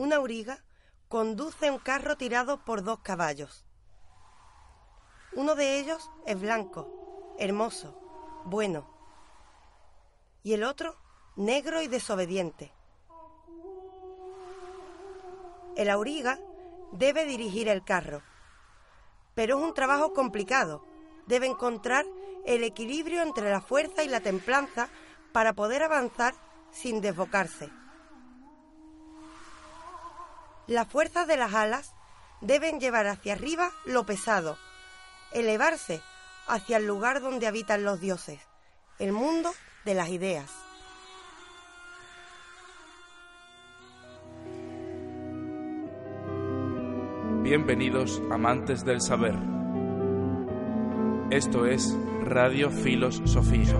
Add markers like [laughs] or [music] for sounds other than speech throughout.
una auriga conduce un carro tirado por dos caballos. Uno de ellos es blanco, hermoso, bueno, y el otro negro y desobediente. El auriga debe dirigir el carro, pero es un trabajo complicado. Debe encontrar el equilibrio entre la fuerza y la templanza para poder avanzar sin desbocarse. Las fuerzas de las alas deben llevar hacia arriba lo pesado, elevarse hacia el lugar donde habitan los dioses, el mundo de las ideas. Bienvenidos amantes del saber. Esto es Radio Filos Sofía.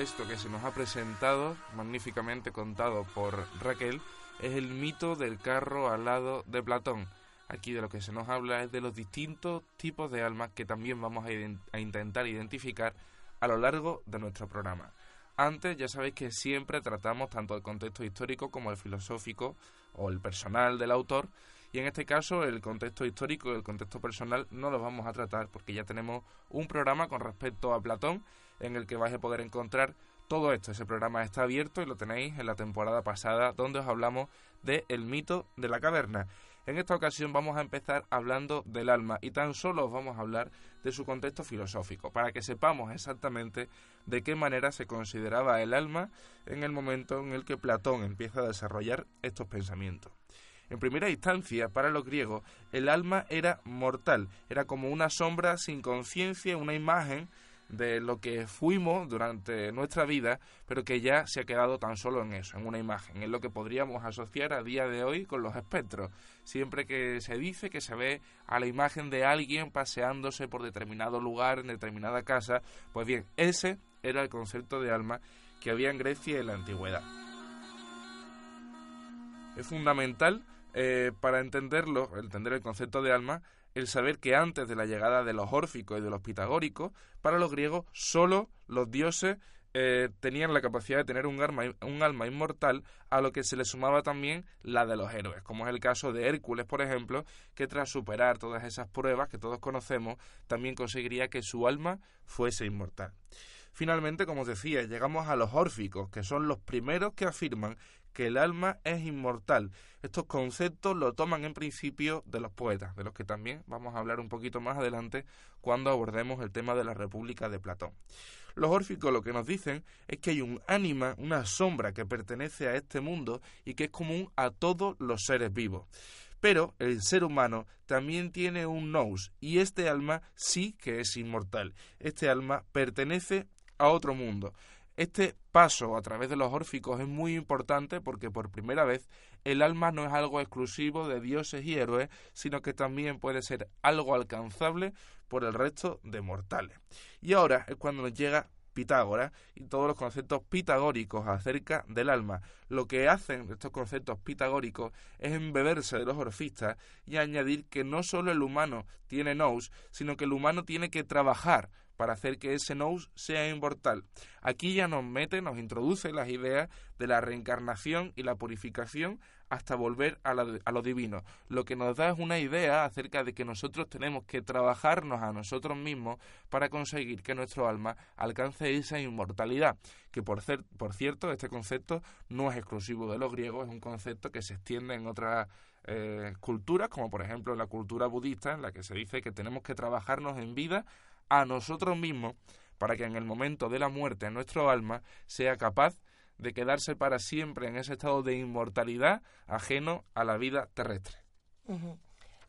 Esto que se nos ha presentado, magníficamente contado por Raquel, es el mito del carro al lado de Platón. Aquí de lo que se nos habla es de los distintos tipos de almas que también vamos a, intentar identificar a lo largo de nuestro programa. Antes ya sabéis que siempre tratamos tanto el contexto histórico como el filosófico o el personal del autor y en este caso el contexto histórico el contexto personal no los vamos a tratar porque ya tenemos un programa con respecto a Platón en el que vais a poder encontrar todo esto. Ese programa está abierto y lo tenéis en la temporada pasada donde os hablamos de el mito de la caverna. En esta ocasión vamos a empezar hablando del alma y tan solo os vamos a hablar de su contexto filosófico, para que sepamos exactamente de qué manera se consideraba el alma en el momento en el que Platón empieza a desarrollar estos pensamientos. En primera instancia, para los griegos, el alma era mortal, era como una sombra sin conciencia, una imagen de lo que fuimos durante nuestra vida, pero que ya se ha quedado tan solo en eso, en una imagen, en lo que podríamos asociar a día de hoy con los espectros. Siempre que se dice que se ve a la imagen de alguien paseándose por determinado lugar, en determinada casa, pues bien, ese era el concepto de alma que había en Grecia en la antigüedad. Es fundamental eh, para entenderlo, entender el concepto de alma, el saber que antes de la llegada de los órficos y de los pitagóricos, para los griegos solo los dioses eh, tenían la capacidad de tener un alma, un alma inmortal, a lo que se le sumaba también la de los héroes, como es el caso de Hércules, por ejemplo, que tras superar todas esas pruebas que todos conocemos, también conseguiría que su alma fuese inmortal. Finalmente, como os decía, llegamos a los órficos, que son los primeros que afirman que el alma es inmortal. Estos conceptos lo toman en principio de los poetas, de los que también vamos a hablar un poquito más adelante cuando abordemos el tema de la República de Platón. Los órficos lo que nos dicen es que hay un ánima, una sombra que pertenece a este mundo y que es común a todos los seres vivos. Pero el ser humano también tiene un nous y este alma sí que es inmortal. Este alma pertenece a otro mundo. Este paso a través de los órficos es muy importante porque por primera vez el alma no es algo exclusivo de dioses y héroes, sino que también puede ser algo alcanzable por el resto de mortales. Y ahora es cuando nos llega Pitágoras y todos los conceptos pitagóricos acerca del alma. Lo que hacen estos conceptos pitagóricos es embeberse de los orfistas y añadir que no solo el humano tiene nous, sino que el humano tiene que trabajar para hacer que ese nous sea inmortal. Aquí ya nos mete, nos introduce las ideas de la reencarnación y la purificación hasta volver a, lo divino. Lo que nos da es una idea acerca de que nosotros tenemos que trabajarnos a nosotros mismos para conseguir que nuestro alma alcance esa inmortalidad. Que por, por cierto, este concepto no es exclusivo de los griegos, es un concepto que se extiende en otras eh, culturas, como por ejemplo la cultura budista, en la que se dice que tenemos que trabajarnos en vida a nosotros mismos para que en el momento de la muerte nuestro alma sea capaz de quedarse para siempre en ese estado de inmortalidad ajeno a la vida terrestre.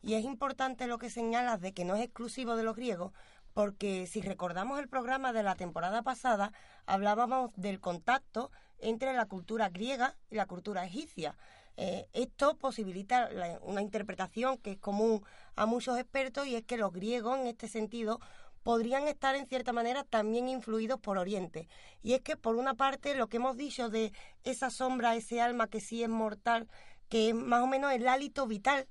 Y es importante lo que señalas de que no es exclusivo de los griegos, porque si recordamos el programa de la temporada pasada, hablábamos del contacto entre la cultura griega y la cultura egipcia. Eh, esto posibilita una interpretación que es común a muchos expertos y es que los griegos en este sentido podrían estar en cierta manera también influidos por Oriente. Y es que por una parte lo que hemos dicho de esa sombra, ese alma que sí es mortal, que es más o menos el hálito vital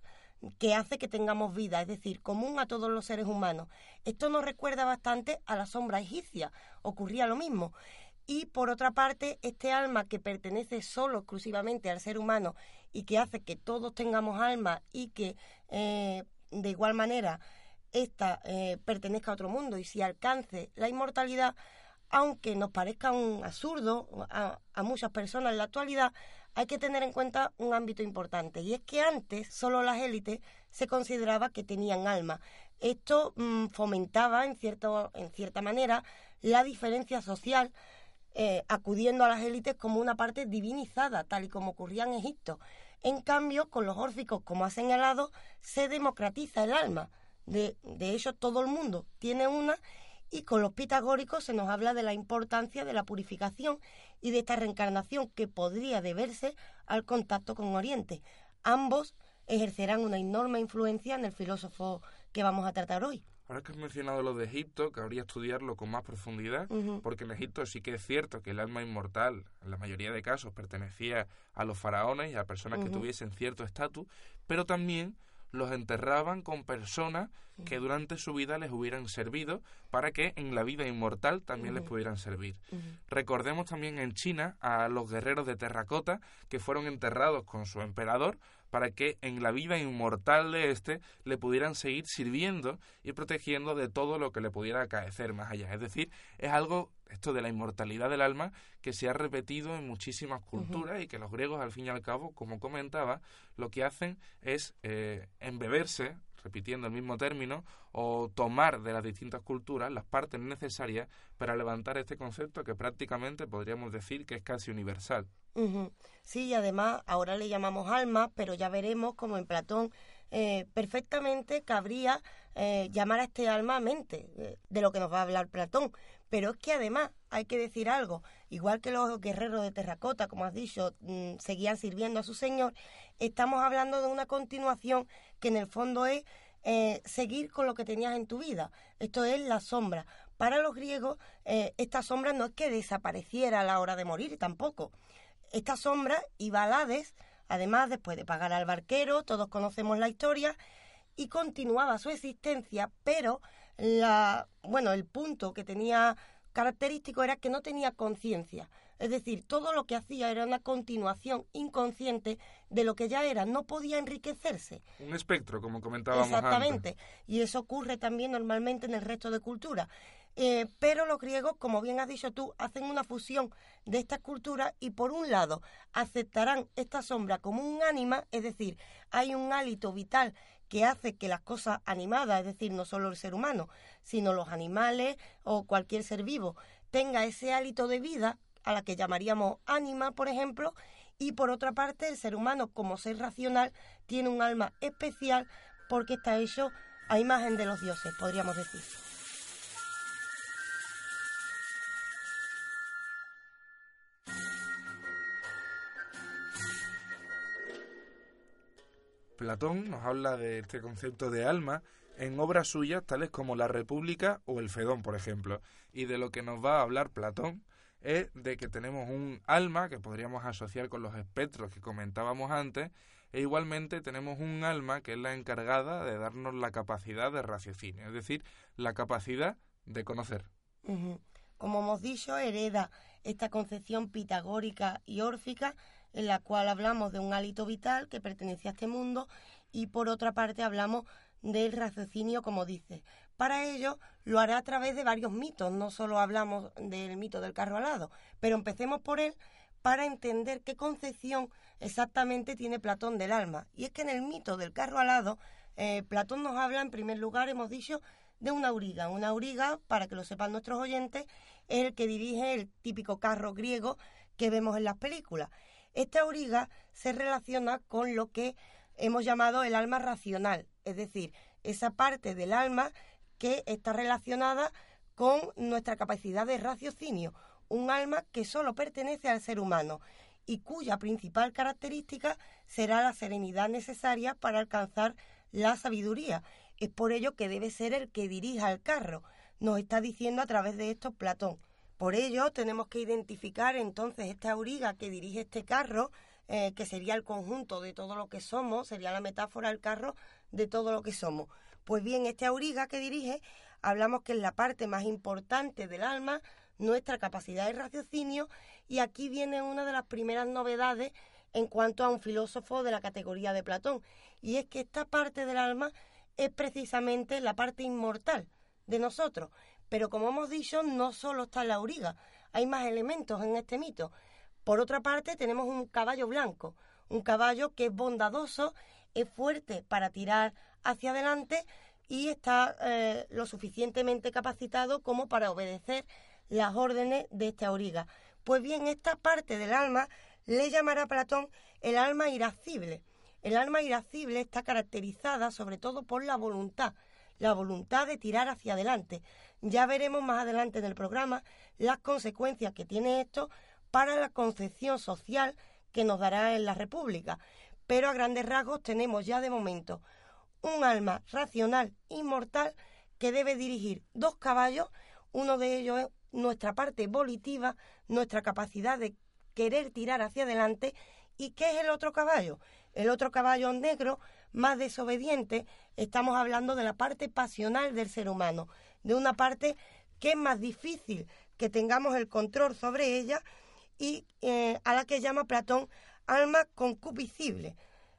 que hace que tengamos vida, es decir, común a todos los seres humanos. Esto nos recuerda bastante a la sombra egipcia, ocurría lo mismo. y por otra parte, este alma que pertenece solo exclusivamente al ser humano y que hace que todos tengamos alma y que eh, de igual manera esta eh, pertenezca a otro mundo y si alcance la inmortalidad, aunque nos parezca un absurdo a, a muchas personas en la actualidad, hay que tener en cuenta un ámbito importante y es que antes solo las élites se consideraba que tenían alma. Esto mm, fomentaba en, cierto, en cierta manera la diferencia social, eh, acudiendo a las élites como una parte divinizada, tal y como ocurría en Egipto. En cambio, con los órficos, como ha señalado, se democratiza el alma. De, de hecho, todo el mundo tiene una y con los pitagóricos se nos habla de la importancia de la purificación y de esta reencarnación que podría deberse al contacto con Oriente. Ambos ejercerán una enorme influencia en el filósofo que vamos a tratar hoy. Ahora que has mencionado lo de Egipto, cabría estudiarlo con más profundidad, porque en Egipto sí que es cierto que el alma inmortal, en la mayoría de casos, pertenecía a los faraones y a personas que tuviesen cierto estatus, pero también los enterraban con personas que durante su vida les hubieran servido para que en la vida inmortal también les pudieran servir. Recordemos también en China a los guerreros de terracota que fueron enterrados con su emperador para que en la vida inmortal de éste le pudieran seguir sirviendo y protegiendo de todo lo que le pudiera acaecer más allá. Es decir, es algo, esto de la inmortalidad del alma, que se ha repetido en muchísimas culturas y que los griegos, al fin y al cabo, como comentaba, lo que hacen es eh, embeberse repitiendo el mismo término, o tomar de las distintas culturas las partes necesarias para levantar este concepto que prácticamente podríamos decir que es casi universal. Sí, y además ahora le llamamos alma, pero ya veremos como en Platón eh, perfectamente cabría eh, llamar a este alma mente, eh, de lo que nos va a hablar Platón. Pero es que además hay que decir algo, igual que los guerreros de terracota, como has dicho, mm, seguían sirviendo a su señor, estamos hablando de una continuación que en el fondo es seguir con lo que tenías en tu vida. Esto es la sombra. Para los griegos, esta sombra no es que desapareciera a la hora de morir tampoco. Esta sombra iba al Hades, además después de pagar al barquero, todos conocemos la historia, y continuaba su existencia, pero la, bueno, el punto que tenía característico era que no tenía conciencia. Es decir, todo lo que hacía era una continuación inconsciente de lo que ya era, no podía enriquecerse. Un espectro, como comentábamos Exactamente. Y eso ocurre también normalmente en el resto de culturas. Eh, pero los griegos, como bien has dicho tú, hacen una fusión de estas culturas y por un lado aceptarán esta sombra como un ánima, es decir, hay un hálito vital que hace que las cosas animadas, es decir, no solo el ser humano, sino los animales o cualquier ser vivo, tenga ese hálito de vida a la que llamaríamos ánima, por ejemplo, y por otra parte el ser humano como ser racional tiene un alma especial porque está hecho a imagen de los dioses, podríamos decir. Platón nos habla de este concepto de alma en obras suyas tales como La República o El Fedón, por ejemplo. Y de lo que nos va a hablar Platón es de que tenemos un alma que podríamos asociar con los espectros que comentábamos antes, e igualmente tenemos un alma que es la encargada de darnos la capacidad de raciocinio, es decir, la capacidad de conocer. Como hemos dicho, hereda esta concepción pitagórica y órfica en la cual hablamos de un hálito vital que pertenece a este mundo y por otra parte hablamos del raciocinio, como dice. Para ello lo hará a través de varios mitos, no solo hablamos del mito del carro alado, pero empecemos por él para entender qué concepción exactamente tiene Platón del alma. Y es que en el mito del carro alado, eh, Platón nos habla, en primer lugar, hemos dicho, de una auriga. Una auriga, para que lo sepan nuestros oyentes, es el que dirige el típico carro griego que vemos en las películas. Esta auriga se relaciona con lo que hemos llamado el alma racional, es decir, esa parte del alma que está relacionada con nuestra capacidad de raciocinio, un alma que solo pertenece al ser humano y cuya principal característica será la serenidad necesaria para alcanzar la sabiduría. Es por ello que debe ser el que dirija el carro. Nos está diciendo a través de esto Platón. Por ello, tenemos que identificar entonces esta auriga que dirige este carro, eh, que sería el conjunto de todo lo que somos, sería la metáfora del carro de todo lo que somos. Pues bien, este auriga que dirige, hablamos que es la parte más importante del alma, nuestra capacidad de raciocinio y aquí viene una de las primeras novedades en cuanto a un filósofo de la categoría de Platón y es que esta parte del alma es precisamente la parte inmortal de nosotros. Pero como hemos dicho, no solo está la auriga, hay más elementos en este mito. Por otra parte, tenemos un caballo blanco, un caballo que es bondadoso, es fuerte para tirar hacia adelante y está eh, lo suficientemente capacitado como para obedecer las órdenes de esta auriga. Pues bien, esta parte del alma le llamará Platón el alma irascible. El alma irascible está caracterizada sobre todo por la voluntad, la voluntad de tirar hacia adelante. Ya veremos más adelante en el programa las consecuencias que tiene esto para la concepción social que nos dará en la República. Pero a grandes rasgos tenemos ya de momento un alma racional inmortal que debe dirigir dos caballos, uno de ellos es nuestra parte volitiva, nuestra capacidad de querer tirar hacia adelante, ¿y qué es el otro caballo? El otro caballo negro, más desobediente, estamos hablando de la parte pasional del ser humano, de una parte que es más difícil que tengamos el control sobre ella y eh, a la que llama Platón alma concupiscible,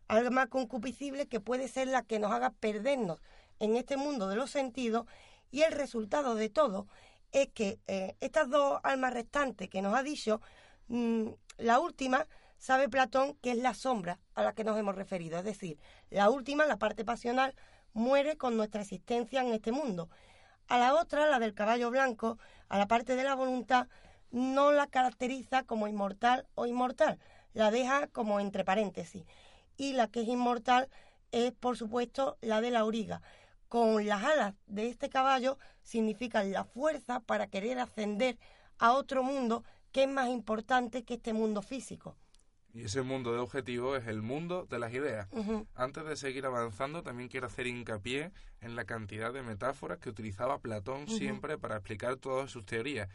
alma concupiscible que puede ser la que nos haga perdernos en este mundo de los sentidos y el resultado de todo es que eh, estas dos almas restantes que nos ha dicho, mm, la última sabe Platón que es la sombra a la que nos hemos referido, es decir, la última, la parte pasional, muere con nuestra existencia en este mundo. A la otra, la del caballo blanco, a la parte de la voluntad, no la caracteriza como inmortal o inmortal, la deja como entre paréntesis. Y la que es inmortal es, por supuesto, la de la auriga. Con las alas de este caballo significan la fuerza para querer ascender a otro mundo que es más importante que este mundo físico. Y ese mundo de objetivos es el mundo de las ideas. Antes de seguir avanzando, también quiero hacer hincapié en la cantidad de metáforas que utilizaba Platón siempre para explicar todas sus teorías.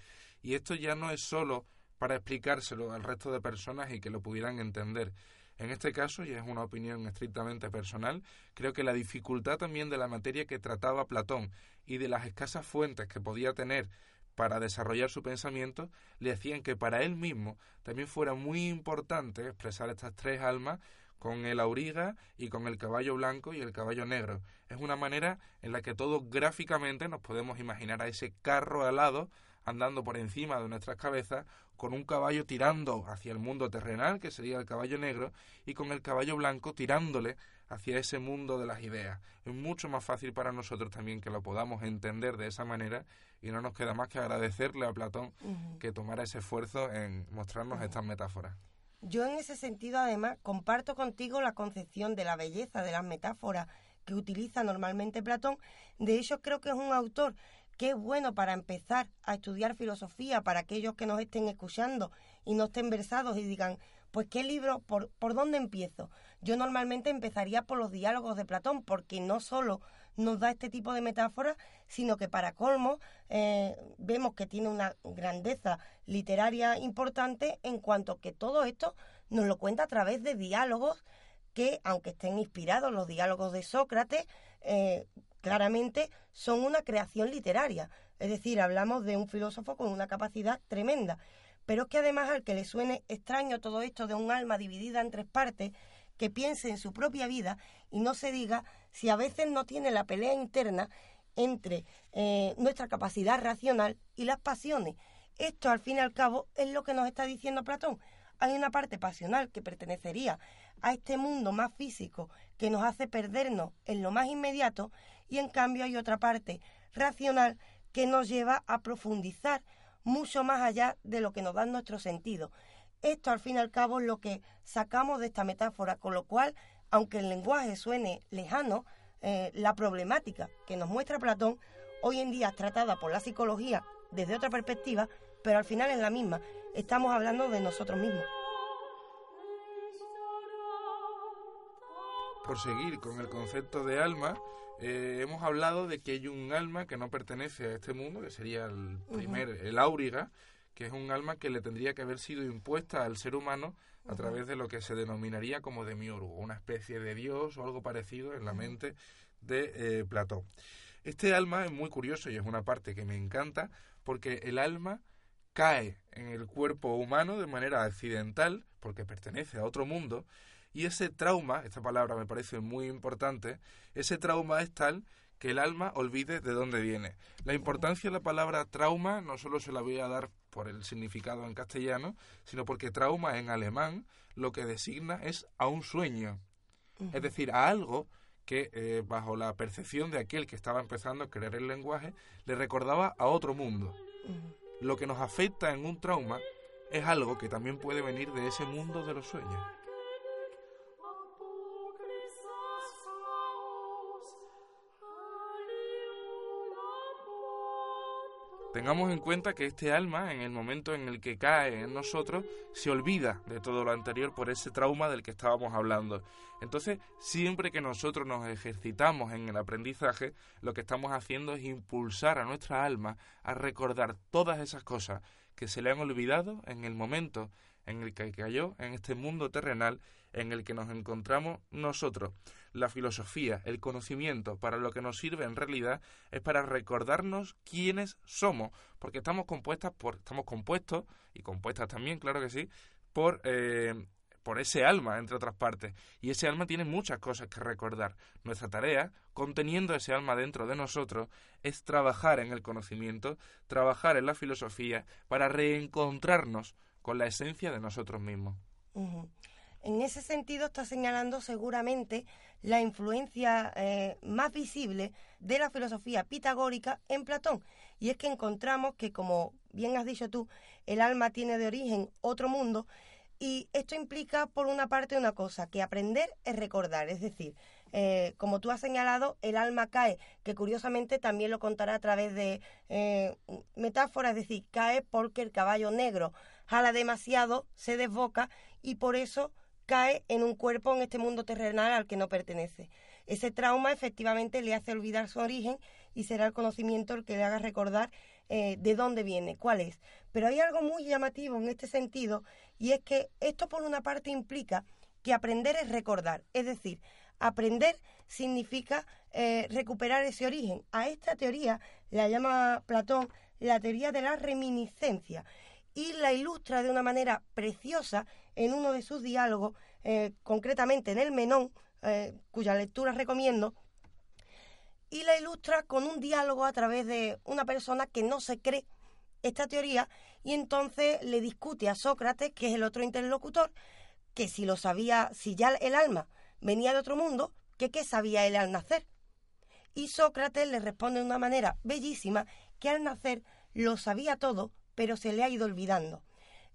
Y esto ya no es solo para explicárselo al resto de personas y que lo pudieran entender. En este caso, y es una opinión estrictamente personal, creo que la dificultad también de la materia que trataba Platón y de las escasas fuentes que podía tener para desarrollar su pensamiento, le hacían que para él mismo también fuera muy importante expresar estas tres almas con el auriga y con el caballo blanco y el caballo negro. Es una manera en la que todos gráficamente nos podemos imaginar a ese carro alado andando por encima de nuestras cabezas con un caballo tirando hacia el mundo terrenal, que sería el caballo negro, y con el caballo blanco tirándole hacia ese mundo de las ideas. Es mucho más fácil para nosotros también que lo podamos entender de esa manera y no nos queda más que agradecerle a Platón que tomara ese esfuerzo en mostrarnos estas metáforas. Yo en ese sentido además comparto contigo la concepción de la belleza de las metáforas que utiliza normalmente Platón. De hecho creo que es un autor que es bueno para empezar a estudiar filosofía para aquellos que nos estén escuchando y no estén versados y digan, pues qué libro, por, por dónde empiezo. Yo normalmente empezaría por los diálogos de Platón, porque no solo nos da este tipo de metáforas, sino que para colmo eh, vemos que tiene una grandeza literaria importante en cuanto que todo esto nos lo cuenta a través de diálogos que, aunque estén inspirados los diálogos de Sócrates, eh, claramente son una creación literaria. Es decir, hablamos de un filósofo con una capacidad tremenda. Pero es que además al que le suene extraño todo esto de un alma dividida en tres partes, que piense en su propia vida y no se diga si a veces no tiene la pelea interna entre eh, nuestra capacidad racional y las pasiones. Esto, al fin y al cabo, es lo que nos está diciendo Platón. Hay una parte pasional que pertenecería a este mundo más físico que nos hace perdernos en lo más inmediato y en cambio hay otra parte racional que nos lleva a profundizar mucho más allá de lo que nos dan nuestros sentidos. Esto al fin y al cabo es lo que sacamos de esta metáfora, con lo cual, aunque el lenguaje suene lejano, eh, la problemática que nos muestra Platón hoy en día es tratada por la psicología desde otra perspectiva, pero al final es la misma. Estamos hablando de nosotros mismos. Por seguir con el concepto de alma, eh, hemos hablado de que hay un alma que no pertenece a este mundo, que sería el primer, el áuriga, que es un alma que le tendría que haber sido impuesta al ser humano a través de lo que se denominaría como demiurgo, una especie de dios o algo parecido en la mente de eh, Platón. Este alma es muy curioso y es una parte que me encanta porque el alma cae en el cuerpo humano de manera accidental, porque pertenece a otro mundo, y ese trauma, esta palabra me parece muy importante, ese trauma es tal que el alma olvide de dónde viene. La importancia de la palabra trauma no solo se la voy a dar por el significado en castellano, sino porque trauma en alemán lo que designa es a un sueño, es decir, a algo que eh, bajo la percepción de aquel que estaba empezando a creer el lenguaje le recordaba a otro mundo. Lo que nos afecta en un trauma es algo que también puede venir de ese mundo de los sueños. Tengamos en cuenta que este alma, en el momento en el que cae en nosotros, se olvida de todo lo anterior por ese trauma del que estábamos hablando. Entonces, siempre que nosotros nos ejercitamos en el aprendizaje, lo que estamos haciendo es impulsar a nuestra alma a recordar todas esas cosas que se le han olvidado en el momento en el que cayó en este mundo terrenal en el que nos encontramos nosotros. La filosofía, el conocimiento, para lo que nos sirve en realidad es para recordarnos quiénes somos, porque estamos compuestas por, estamos compuestos y compuestas también, claro que sí, por eh, por ese alma, entre otras partes. Y ese alma tiene muchas cosas que recordar. Nuestra tarea, conteniendo ese alma dentro de nosotros, es trabajar en el conocimiento, trabajar en la filosofía, para reencontrarnos con la esencia de nosotros mismos. En ese sentido está señalando seguramente la influencia eh, más visible de la filosofía pitagórica en Platón. Y es que encontramos que, como bien has dicho tú, el alma tiene de origen otro mundo y esto implica, por una parte, una cosa, que aprender es recordar. Es decir, eh, como tú has señalado, el alma cae, que curiosamente también lo contará a través de eh, metáforas, es decir, cae porque el caballo negro jala demasiado, se desboca y por eso cae en un cuerpo en este mundo terrenal al que no pertenece. Ese trauma efectivamente le hace olvidar su origen y será el conocimiento el que le haga recordar eh, de dónde viene, cuál es. Pero hay algo muy llamativo en este sentido y es que esto por una parte implica que aprender es recordar, es decir, aprender significa eh, recuperar ese origen. A esta teoría la llama Platón la teoría de la reminiscencia y la ilustra de una manera preciosa en uno de sus diálogos, eh, concretamente en el Menón, eh, cuya lectura recomiendo, y la ilustra con un diálogo a través de una persona que no se cree esta teoría y entonces le discute a Sócrates, que es el otro interlocutor, que si lo sabía, si ya el alma venía de otro mundo, que qué sabía él al nacer. Y Sócrates le responde de una manera bellísima que al nacer lo sabía todo, pero se le ha ido olvidando.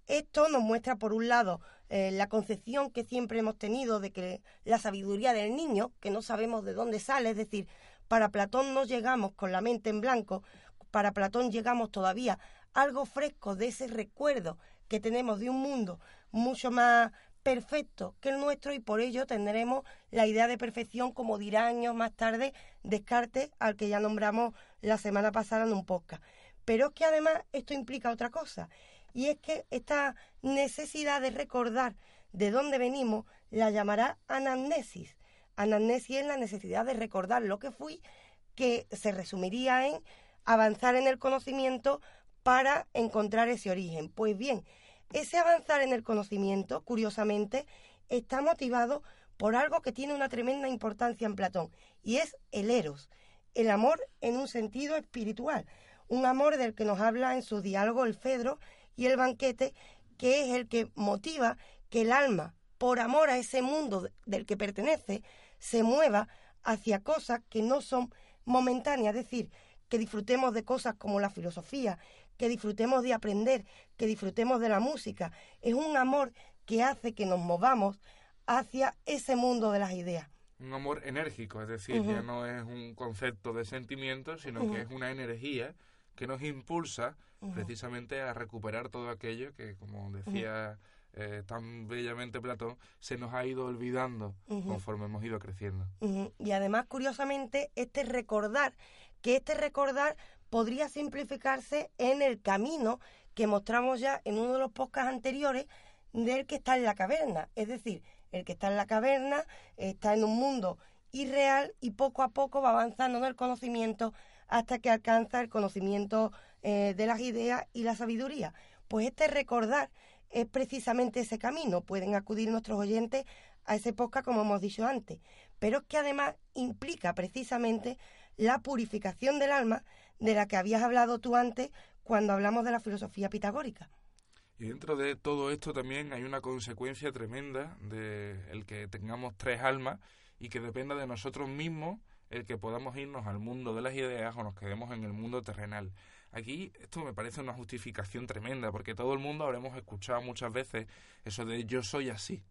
Esto nos muestra, por un lado, eh, la concepción que siempre hemos tenido de que la sabiduría del niño, que no sabemos de dónde sale, es decir, para Platón no llegamos con la mente en blanco, para Platón llegamos todavía algo fresco de ese recuerdo que tenemos de un mundo mucho más perfecto que el nuestro y por ello tendremos la idea de perfección, como dirá años más tarde Descartes, al que ya nombramos la semana pasada en un podcast. Pero es que además esto implica otra cosa, y es que esta necesidad de recordar de dónde venimos la llamará anamnesis. Anamnesis es la necesidad de recordar lo que fui, que se resumiría en avanzar en el conocimiento para encontrar ese origen. Pues bien, ese avanzar en el conocimiento, curiosamente, está motivado por algo que tiene una tremenda importancia en Platón, y es el eros, el amor en un sentido espiritual un amor del que nos habla en su diálogo el Fedro y el banquete, que es el que motiva que el alma, por amor a ese mundo del que pertenece, se mueva hacia cosas que no son momentáneas, es decir, que disfrutemos de cosas como la filosofía, que disfrutemos de aprender, que disfrutemos de la música. Es un amor que hace que nos movamos hacia ese mundo de las ideas. Un amor enérgico, es decir, ya no es un concepto de sentimiento, sino que es una energía que nos impulsa precisamente a recuperar todo aquello que, como decía eh, tan bellamente Platón, se nos ha ido olvidando conforme hemos ido creciendo. Y además, curiosamente, este recordar, que este recordar podría simplificarse en el camino que mostramos ya en uno de los podcasts anteriores del que está en la caverna. Es decir, el que está en la caverna está en un mundo irreal y poco a poco va avanzando en el conocimiento hasta que alcanza el conocimiento eh, de las ideas y la sabiduría. Pues este recordar es precisamente ese camino. Pueden acudir nuestros oyentes a ese podcast, como hemos dicho antes, pero es que además implica precisamente la purificación del alma de la que habías hablado tú antes cuando hablamos de la filosofía pitagórica. Y dentro de todo esto también hay una consecuencia tremenda de el que tengamos tres almas y que dependa de nosotros mismos el que podamos irnos al mundo de las ideas o nos quedemos en el mundo terrenal. Aquí esto me parece una justificación tremenda, porque todo el mundo habremos escuchado muchas veces eso de yo soy así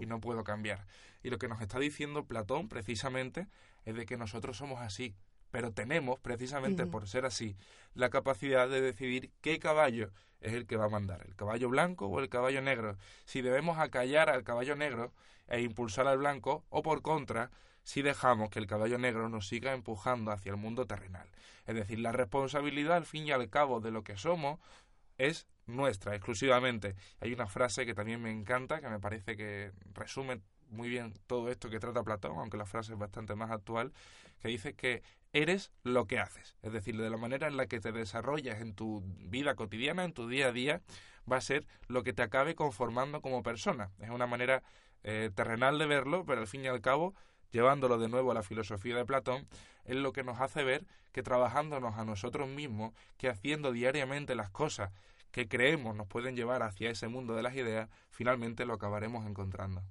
y no puedo cambiar. Y lo que nos está diciendo Platón precisamente es de que nosotros somos así, pero tenemos precisamente por ser así la capacidad de decidir qué caballo es el que va a mandar, el caballo blanco o el caballo negro. Si debemos acallar al caballo negro e impulsar al blanco o por contra, si dejamos que el caballo negro nos siga empujando hacia el mundo terrenal. Es decir, la responsabilidad al fin y al cabo de lo que somos es nuestra exclusivamente. Hay una frase que también me encanta, que me parece que resume muy bien todo esto que trata Platón, aunque la frase es bastante más actual, que dice que eres lo que haces. Es decir, de la manera en la que te desarrollas en tu vida cotidiana, en tu día a día, va a ser lo que te acabe conformando como persona. Es una manera eh, terrenal de verlo, pero al fin y al cabo, llevándolo de nuevo a la filosofía de Platón, es lo que nos hace ver que trabajándonos a nosotros mismos, que haciendo diariamente las cosas que creemos nos pueden llevar hacia ese mundo de las ideas, finalmente lo acabaremos encontrando.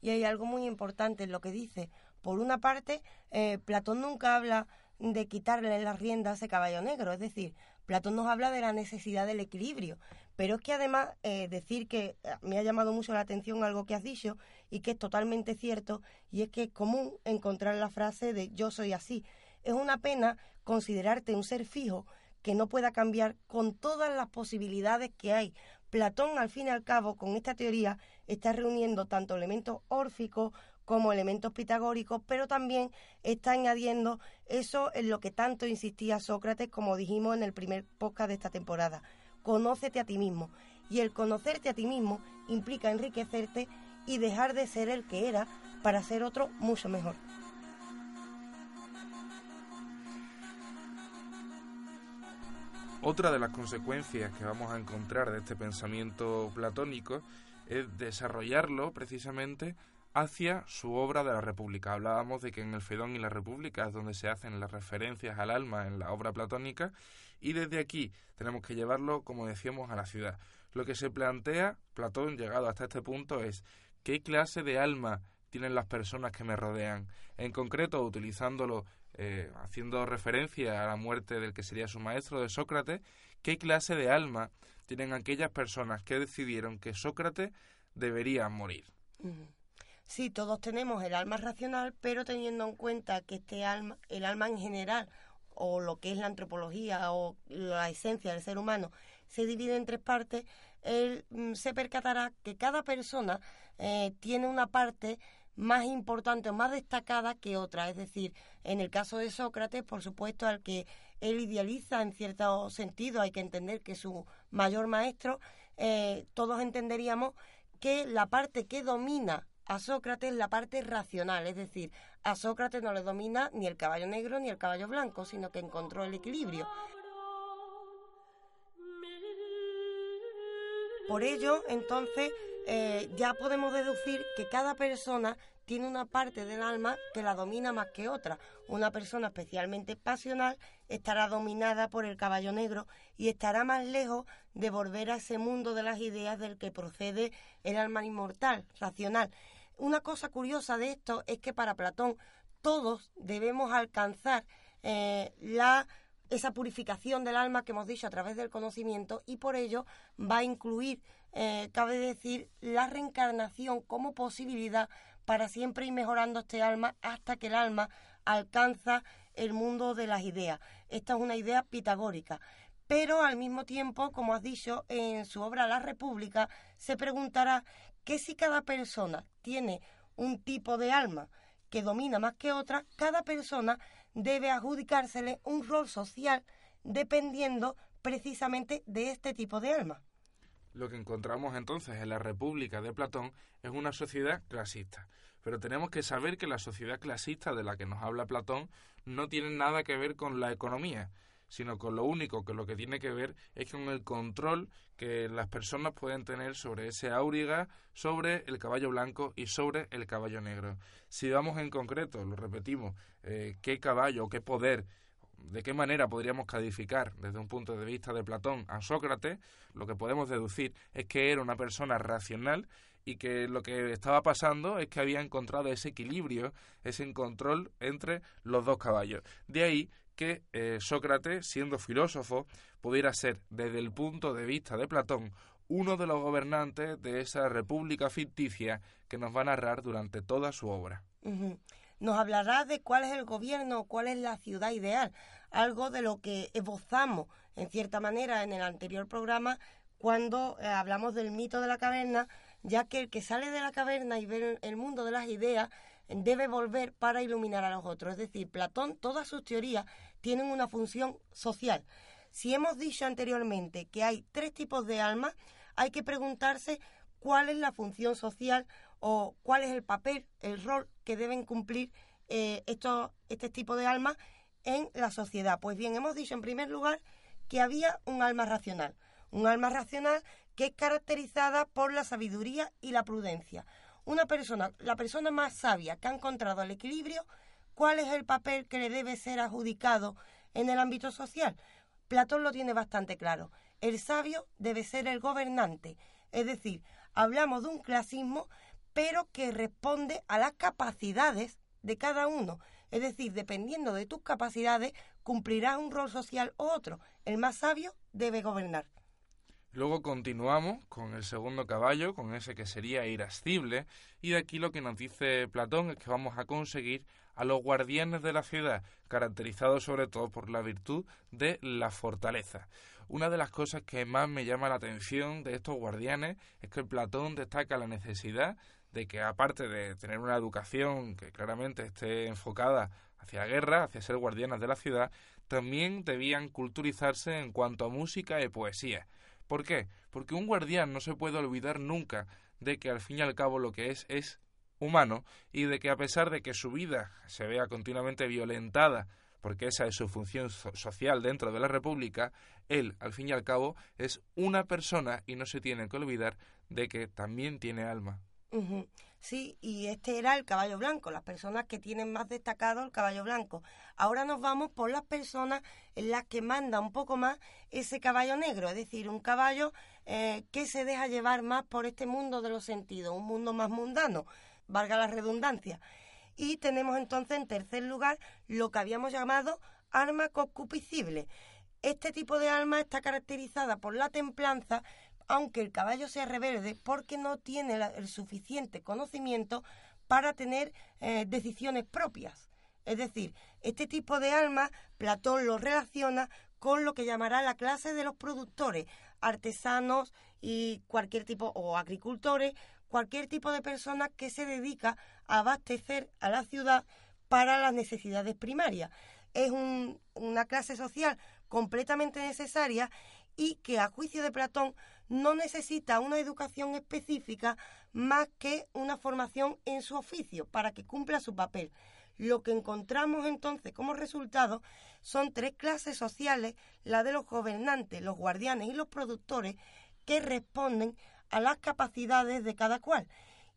Y hay algo muy importante en lo que dice. Por una parte, eh, Platón nunca habla de quitarle las riendas a ese caballo negro, es decir, Platón nos habla de la necesidad del equilibrio, pero es que además eh, decir que eh, me ha llamado mucho la atención algo que has dicho y que es totalmente cierto, y es que es común encontrar la frase de yo soy así. Es una pena considerarte un ser fijo que no pueda cambiar con todas las posibilidades que hay. Platón, al fin y al cabo, con esta teoría, está reuniendo tanto elementos órficos como elementos pitagóricos, pero también está añadiendo eso en lo que tanto insistía Sócrates, como dijimos en el primer podcast de esta temporada. Conócete a ti mismo. Y el conocerte a ti mismo implica enriquecerte y dejar de ser el que era para ser otro mucho mejor. Otra de las consecuencias que vamos a encontrar de este pensamiento platónico es desarrollarlo precisamente hacia su obra de la República. Hablábamos de que en el Fedón y la República es donde se hacen las referencias al alma en la obra platónica y desde aquí tenemos que llevarlo, como decíamos, a la ciudad. Lo que se plantea Platón, llegado hasta este punto, es qué clase de alma tienen las personas que me rodean. En concreto, utilizándolo eh, haciendo referencia a la muerte del que sería su maestro de Sócrates, qué clase de alma tienen aquellas personas que decidieron que Sócrates debería morir. Sí, todos tenemos el alma racional, pero teniendo en cuenta que este alma, el alma en general, o lo que es la antropología o la esencia del ser humano, se divide en tres partes, él mm, se percatará que cada persona eh, tiene una parte más importante o más destacada que otra. Es decir, en el caso de Sócrates, por supuesto, al que él idealiza en cierto sentido, hay que entender que su mayor maestro, eh, todos entenderíamos que la parte que domina a Sócrates es la parte racional, es decir, a Sócrates no le domina ni el caballo negro ni el caballo blanco, sino que encontró el equilibrio. Por ello, entonces, eh, ya podemos deducir que cada persona tiene una parte del alma que la domina más que otra. Una persona especialmente pasional estará dominada por el caballo negro y estará más lejos de volver a ese mundo de las ideas del que procede el alma inmortal, racional. Una cosa curiosa de esto es que para Platón todos debemos alcanzar eh, la esa purificación del alma que hemos dicho a través del conocimiento y por ello va a incluir, eh, cabe decir, la reencarnación como posibilidad para siempre ir mejorando este alma hasta que el alma alcanza el mundo de las ideas. Esta es una idea pitagórica. Pero al mismo tiempo, como has dicho, en su obra La República se preguntará que si cada persona tiene un tipo de alma que domina más que otra, cada persona debe adjudicársele un rol social dependiendo precisamente de este tipo de alma. Lo que encontramos entonces en la República de Platón es una sociedad clasista. Pero tenemos que saber que la sociedad clasista de la que nos habla Platón no tiene nada que ver con la economía, sino con lo único que lo que tiene que ver es con el control que las personas pueden tener sobre ese auriga, sobre el caballo blanco y sobre el caballo negro. Si vamos en concreto, lo repetimos, eh, qué caballo, qué poder de qué manera podríamos calificar desde un punto de vista de Platón a Sócrates, lo que podemos deducir es que era una persona racional y que lo que estaba pasando es que había encontrado ese equilibrio, ese control entre los dos caballos. De ahí que eh, Sócrates, siendo filósofo, pudiera ser, desde el punto de vista de Platón, uno de los gobernantes de esa república ficticia que nos va a narrar durante toda su obra nos hablará de cuál es el gobierno, cuál es la ciudad ideal, algo de lo que esbozamos en cierta manera en el anterior programa cuando eh, hablamos del mito de la caverna, ya que el que sale de la caverna y ve el mundo de las ideas debe volver para iluminar a los otros. Es decir, Platón, todas sus teorías tienen una función social. Si hemos dicho anteriormente que hay tres tipos de almas, hay que preguntarse cuál es la función social o cuál es el papel, el rol que deben cumplir eh, estos, este tipo de almas en la sociedad. Pues bien, hemos dicho en primer lugar que había un alma racional, un alma racional que es caracterizada por la sabiduría y la prudencia. Una persona, la persona más sabia que ha encontrado el equilibrio, ¿cuál es el papel que le debe ser adjudicado en el ámbito social? Platón lo tiene bastante claro. El sabio debe ser el gobernante, es decir, hablamos de un clasismo pero que responde a las capacidades de cada uno. Es decir, dependiendo de tus capacidades, cumplirás un rol social u otro. El más sabio debe gobernar. Luego continuamos con el segundo caballo, con ese que sería irascible, y de aquí lo que nos dice Platón es que vamos a conseguir a los guardianes de la ciudad, caracterizados sobre todo por la virtud de la fortaleza. Una de las cosas que más me llama la atención de estos guardianes es que Platón destaca la necesidad de que aparte de tener una educación que claramente esté enfocada hacia la guerra, hacia ser guardianas de la ciudad, también debían culturizarse en cuanto a música y poesía. ¿Por qué? Porque un guardián no se puede olvidar nunca de que al fin y al cabo lo que es es humano y de que a pesar de que su vida se vea continuamente violentada porque esa es su función social dentro de la República, él, al fin y al cabo, es una persona y no se tiene que olvidar de que también tiene alma. Sí, y este era el caballo blanco, las personas que tienen más destacado el caballo blanco. Ahora nos vamos por las personas en las que manda un poco más ese caballo negro, es decir, un caballo eh, que se deja llevar más por este mundo de los sentidos, un mundo más mundano, valga la redundancia. Y tenemos entonces en tercer lugar lo que habíamos llamado arma concupiscible. Este tipo de alma está caracterizada por la templanza, aunque el caballo sea rebelde, porque no tiene el suficiente conocimiento para tener eh, decisiones propias. Es decir, este tipo de alma Platón lo relaciona con lo que llamará la clase de los productores, artesanos y cualquier tipo, o agricultores, cualquier tipo de persona que se dedica a abastecer a la ciudad para las necesidades primarias. Es una clase social completamente necesaria y que a juicio de Platón no necesita una educación específica más que una formación en su oficio para que cumpla su papel. Lo que encontramos entonces como resultado son tres clases sociales, la de los gobernantes, los guardianes y los productores, que responden a las capacidades de cada cual.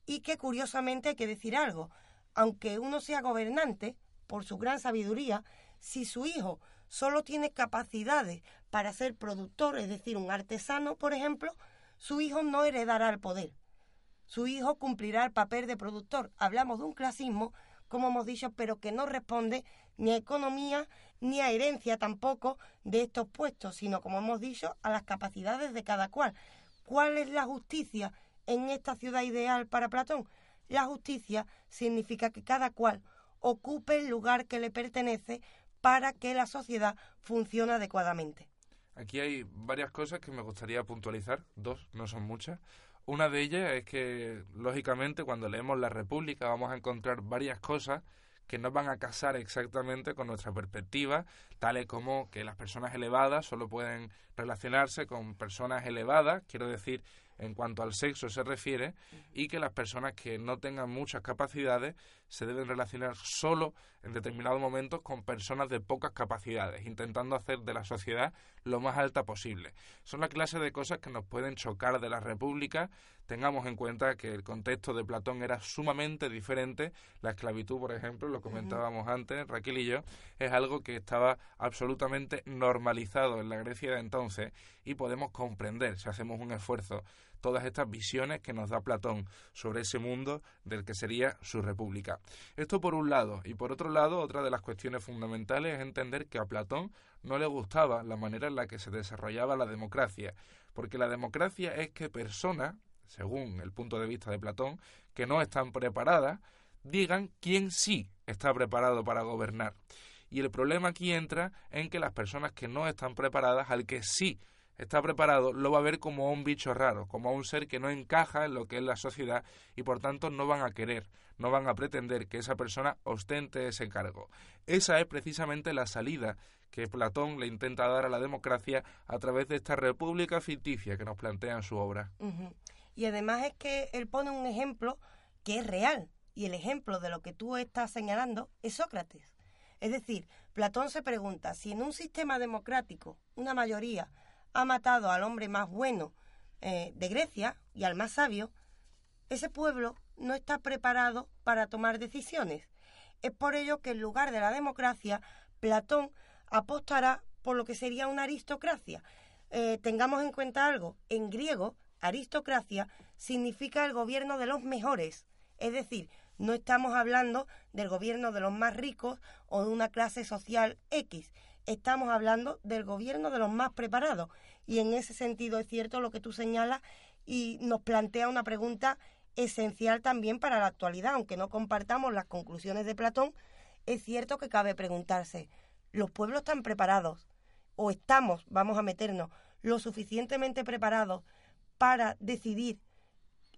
Y que curiosamente hay que decir algo, aunque uno sea gobernante, por su gran sabiduría, si su hijo solo tiene capacidades para ser productor, es decir, un artesano, por ejemplo, su hijo no heredará el poder. Su hijo cumplirá el papel de productor. Hablamos de un clasismo, como hemos dicho, pero que no responde ni a economía ni a herencia tampoco de estos puestos, sino, como hemos dicho, a las capacidades de cada cual. ¿Cuál es la justicia en esta ciudad ideal para Platón? La justicia significa que cada cual ocupe el lugar que le pertenece para que la sociedad funcione adecuadamente. Aquí hay varias cosas que me gustaría puntualizar, dos, no son muchas. Una de ellas es que, lógicamente, cuando leemos La República vamos a encontrar varias cosas que no van a casar exactamente con nuestra perspectiva, tales como que las personas elevadas solo pueden relacionarse con personas elevadas, quiero decir, en cuanto al sexo se refiere y que las personas que no tengan muchas capacidades se deben relacionar solo en determinados momentos con personas de pocas capacidades, intentando hacer de la sociedad lo más alta posible. Son la clase de cosas que nos pueden chocar de la República. Tengamos en cuenta que el contexto de Platón era sumamente diferente. La esclavitud, por ejemplo, lo comentábamos antes, Raquel y yo, es algo que estaba absolutamente normalizado en la Grecia de entonces y podemos comprender, si hacemos un esfuerzo, todas estas visiones que nos da Platón sobre ese mundo del que sería su república. Esto por un lado, y por otro lado, otra de las cuestiones fundamentales es entender que a Platón no le gustaba la manera en la que se desarrollaba la democracia, porque la democracia es que personas, según el punto de vista de Platón, que no están preparadas, digan quién sí está preparado para gobernar. Y el problema aquí entra en que las personas que no están preparadas, al que sí está preparado, lo va a ver como un bicho raro, como un ser que no encaja en lo que es la sociedad y por tanto no van a querer, no van a pretender que esa persona ostente ese cargo. Esa es precisamente la salida que Platón le intenta dar a la democracia a través de esta república ficticia que nos plantea en su obra. Y además es que él pone un ejemplo que es real, y el ejemplo de lo que tú estás señalando es Sócrates. Es decir, Platón se pregunta si en un sistema democrático una mayoría ha matado al hombre más bueno eh, de Grecia y al más sabio, ese pueblo no está preparado para tomar decisiones. Es por ello que en lugar de la democracia, Platón apostará por lo que sería una aristocracia. Eh, tengamos en cuenta algo, en griego, aristocracia significa el gobierno de los mejores, es decir, no estamos hablando del gobierno de los más ricos o de una clase social X, estamos hablando del gobierno de los más preparados. Y en ese sentido es cierto lo que tú señalas y nos plantea una pregunta esencial también para la actualidad, aunque no compartamos las conclusiones de Platón, es cierto que cabe preguntarse, ¿los pueblos están preparados o estamos, vamos a meternos, lo suficientemente preparados para decidir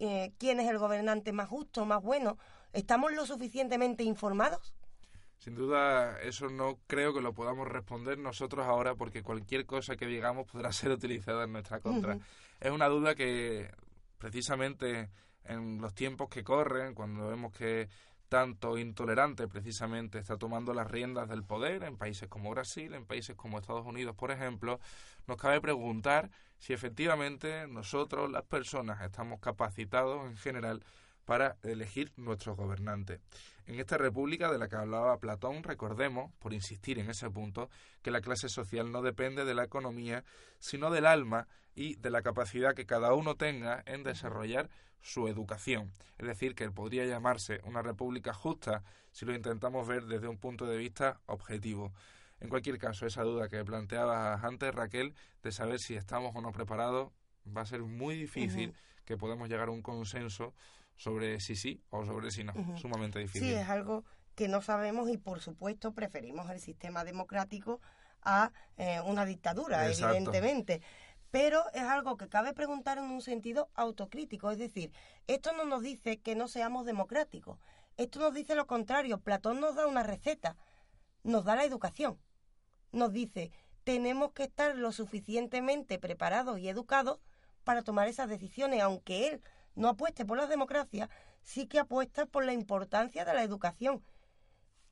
eh, quién es el gobernante más justo, más bueno? ¿Estamos lo suficientemente informados? Sin duda, eso no creo que lo podamos responder nosotros ahora porque cualquier cosa que digamos podrá [laughs] ser utilizada en nuestra contra. Es una duda que precisamente en los tiempos que corren, cuando vemos que tanto intolerante precisamente está tomando las riendas del poder en países como Brasil, en países como Estados Unidos, por ejemplo, nos cabe preguntar si efectivamente nosotros, las personas, estamos capacitados en general para elegir nuestros gobernantes. En esta república de la que hablaba Platón, recordemos, por insistir en ese punto, que la clase social no depende de la economía, sino del alma y de la capacidad que cada uno tenga en desarrollar su educación. Es decir, que podría llamarse una república justa si lo intentamos ver desde un punto de vista objetivo. En cualquier caso, esa duda que planteabas antes, Raquel, de saber si estamos o no preparados, va a ser muy difícil que podamos llegar a un consenso sobre si sí o sobre si no. Sumamente difícil. Sí, es algo que no sabemos y por supuesto preferimos el sistema democrático a eh, una dictadura, evidentemente. Pero es algo que cabe preguntar en un sentido autocrítico, es decir, esto no nos dice que no seamos democráticos, esto nos dice lo contrario, Platón nos da una receta, nos da la educación, nos dice, tenemos que estar lo suficientemente preparados y educados para tomar esas decisiones, aunque él no apueste por la democracia, sí que apuesta por la importancia de la educación.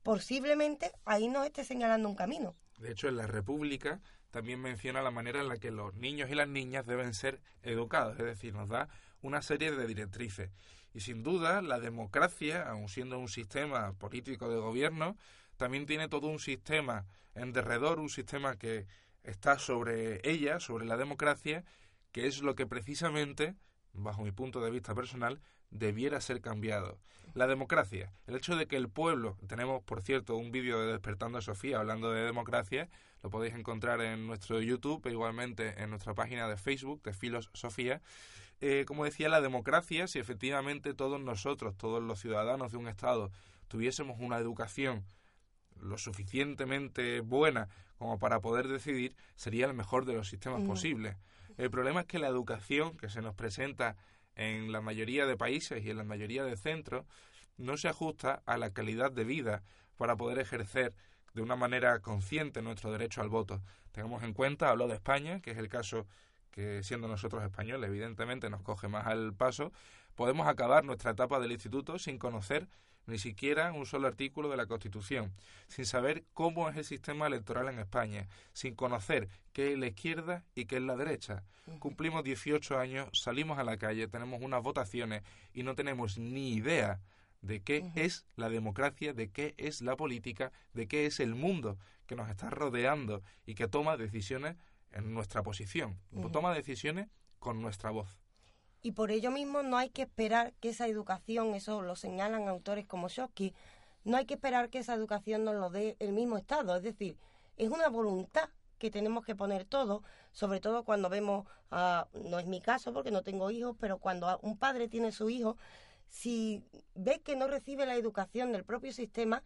Posiblemente ahí nos esté señalando un camino. De hecho, en la República también menciona la manera en la que los niños y las niñas deben ser educados, es decir, nos da una serie de directrices. Y sin duda, la democracia, aun siendo un sistema político de gobierno, también tiene todo un sistema en derredor, un sistema que está sobre ella, sobre la democracia, que es lo que precisamente bajo mi punto de vista personal, debiera ser cambiado. La democracia, el hecho de que el pueblo, tenemos por cierto un vídeo de Despertando a Sofía hablando de democracia, lo podéis encontrar en nuestro YouTube e igualmente en nuestra página de Facebook de Filos Sofía. Eh, como decía, la democracia, si efectivamente todos nosotros, todos los ciudadanos de un Estado, tuviésemos una educación lo suficientemente buena como para poder decidir, sería el mejor de los sistemas posibles. El problema es que la educación que se nos presenta en la mayoría de países y en la mayoría de centros no se ajusta a la calidad de vida para poder ejercer de una manera consciente nuestro derecho al voto. Tengamos en cuenta, hablo de España, que es el caso que siendo nosotros españoles evidentemente nos coge más al paso, podemos acabar nuestra etapa del instituto sin conocer ni siquiera un solo artículo de la Constitución, sin saber cómo es el sistema electoral en España, sin conocer qué es la izquierda y qué es la derecha. Cumplimos 18 años, salimos a la calle, tenemos unas votaciones y no tenemos ni idea de qué es la democracia, de qué es la política, de qué es el mundo que nos está rodeando y que toma decisiones en nuestra posición, toma decisiones con nuestra voz. Y por ello mismo no hay que esperar que esa educación, eso lo señalan autores como Shosky, no hay que esperar que esa educación nos lo dé el mismo Estado. Es decir, es una voluntad que tenemos que poner todos, sobre todo cuando vemos, no es mi caso porque no tengo hijos, pero cuando un padre tiene su hijo, si ve que no recibe la educación del propio sistema,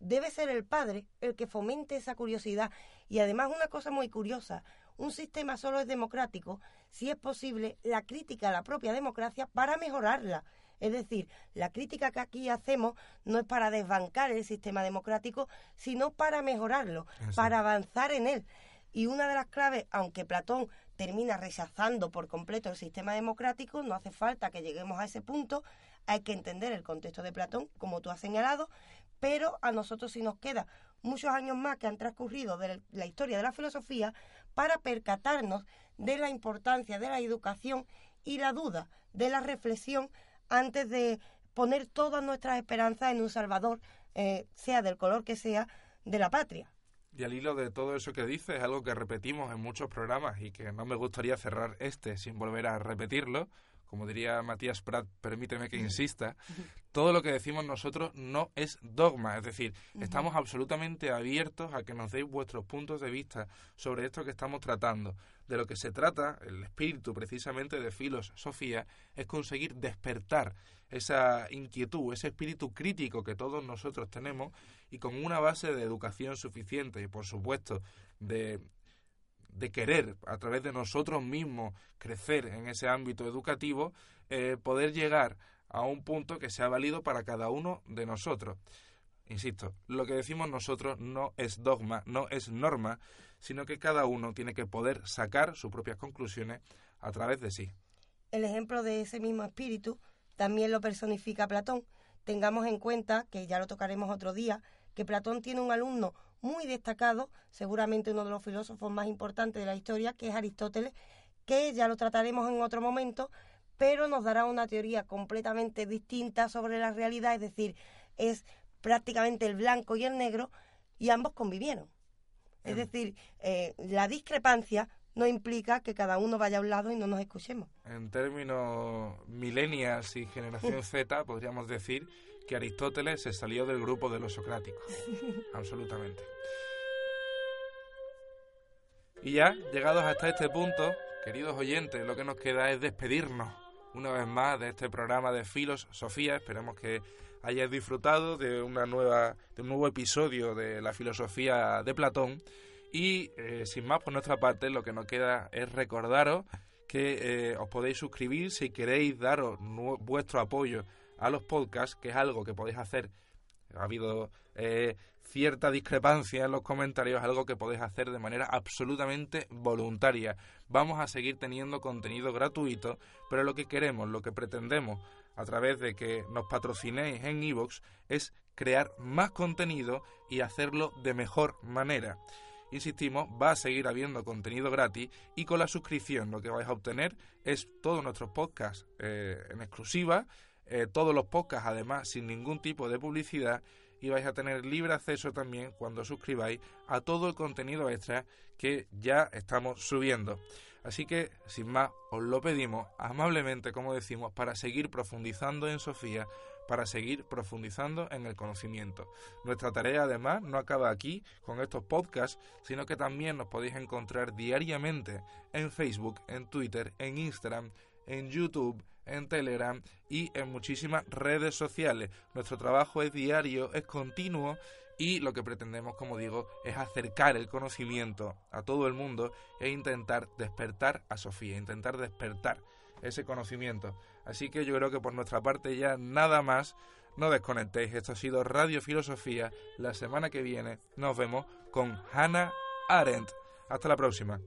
debe ser el padre el que fomente esa curiosidad. Y además una cosa muy curiosa, un sistema solo es democrático si es posible la crítica a la propia democracia para mejorarla. Es decir, la crítica que aquí hacemos no es para desbancar el sistema democrático, sino para mejorarlo, para avanzar en él. Y una de las claves, aunque Platón termina rechazando por completo el sistema democrático, no hace falta que lleguemos a ese punto, hay que entender el contexto de Platón, como tú has señalado, pero a nosotros sí nos queda muchos años más que han transcurrido de la historia de la filosofía para percatarnos de la importancia de la educación y la duda de la reflexión antes de poner todas nuestras esperanzas en un Salvador, eh, sea del color que sea, de la patria. Y al hilo de todo eso que dices, algo que repetimos en muchos programas y que no me gustaría cerrar este sin volver a repetirlo, como diría Matías Prat, permíteme que insista, todo lo que decimos nosotros no es dogma, es decir, estamos absolutamente abiertos a que nos deis vuestros puntos de vista sobre esto que estamos tratando. De lo que se trata, el espíritu precisamente de filosofía, es conseguir despertar esa inquietud, ese espíritu crítico que todos nosotros tenemos y con una base de educación suficiente y, por supuesto, de de querer a través de nosotros mismos crecer en ese ámbito educativo, eh, poder llegar a un punto que sea válido para cada uno de nosotros. Insisto, lo que decimos nosotros no es dogma, no es norma, sino que cada uno tiene que poder sacar sus propias conclusiones a través de sí. El ejemplo de ese mismo espíritu también lo personifica Platón. Tengamos en cuenta, que ya lo tocaremos otro día, que Platón tiene un alumno muy destacado, seguramente uno de los filósofos más importantes de la historia, que es Aristóteles, que ya lo trataremos en otro momento, pero nos dará una teoría completamente distinta sobre la realidad, es decir, es prácticamente el blanco y el negro, y ambos convivieron. Es decir, eh, la discrepancia no implica que cada uno vaya a un lado y no nos escuchemos. En términos millennials y generación [laughs] Z, podríamos decir que Aristóteles se salió del grupo de los socráticos. [laughs] Absolutamente. Y ya, llegados hasta este punto, queridos oyentes, lo que nos queda es despedirnos una vez más de este programa de filosofía. Esperamos que hayáis disfrutado de una nueva, de un nuevo episodio de la filosofía de Platón. Y eh, sin más por nuestra parte, lo que nos queda es recordaros que eh, os podéis suscribir si queréis daros vuestro apoyo a los podcasts, que es algo que podéis hacer. Ha habido eh, cierta discrepancia en los comentarios, algo que podéis hacer de manera absolutamente voluntaria. Vamos a seguir teniendo contenido gratuito, pero lo que queremos, lo que pretendemos a través de que nos patrocinéis en iVoox es crear más contenido y hacerlo de mejor manera. Insistimos, va a seguir habiendo contenido gratis y con la suscripción lo que vais a obtener es todos nuestros podcasts eh, en exclusiva eh, todos los podcasts, además, sin ningún tipo de publicidad, y vais a tener libre acceso también cuando suscribáis a todo el contenido extra que ya estamos subiendo. Así que, sin más, os lo pedimos amablemente, como decimos, para seguir profundizando en Sofía, para seguir profundizando en el conocimiento. Nuestra tarea, además, no acaba aquí con estos podcasts, sino que también nos podéis encontrar diariamente en Facebook, en Twitter, en Instagram, en YouTube, en Telegram y en muchísimas redes sociales. Nuestro trabajo es diario, es continuo y lo que pretendemos, como digo, es acercar el conocimiento a todo el mundo e intentar despertar a Sofía, intentar despertar ese conocimiento. Así que yo creo que por nuestra parte ya nada más. No desconectéis. Esto ha sido Radio Filosofía. La semana que viene nos vemos con Hannah Arendt. Hasta la próxima.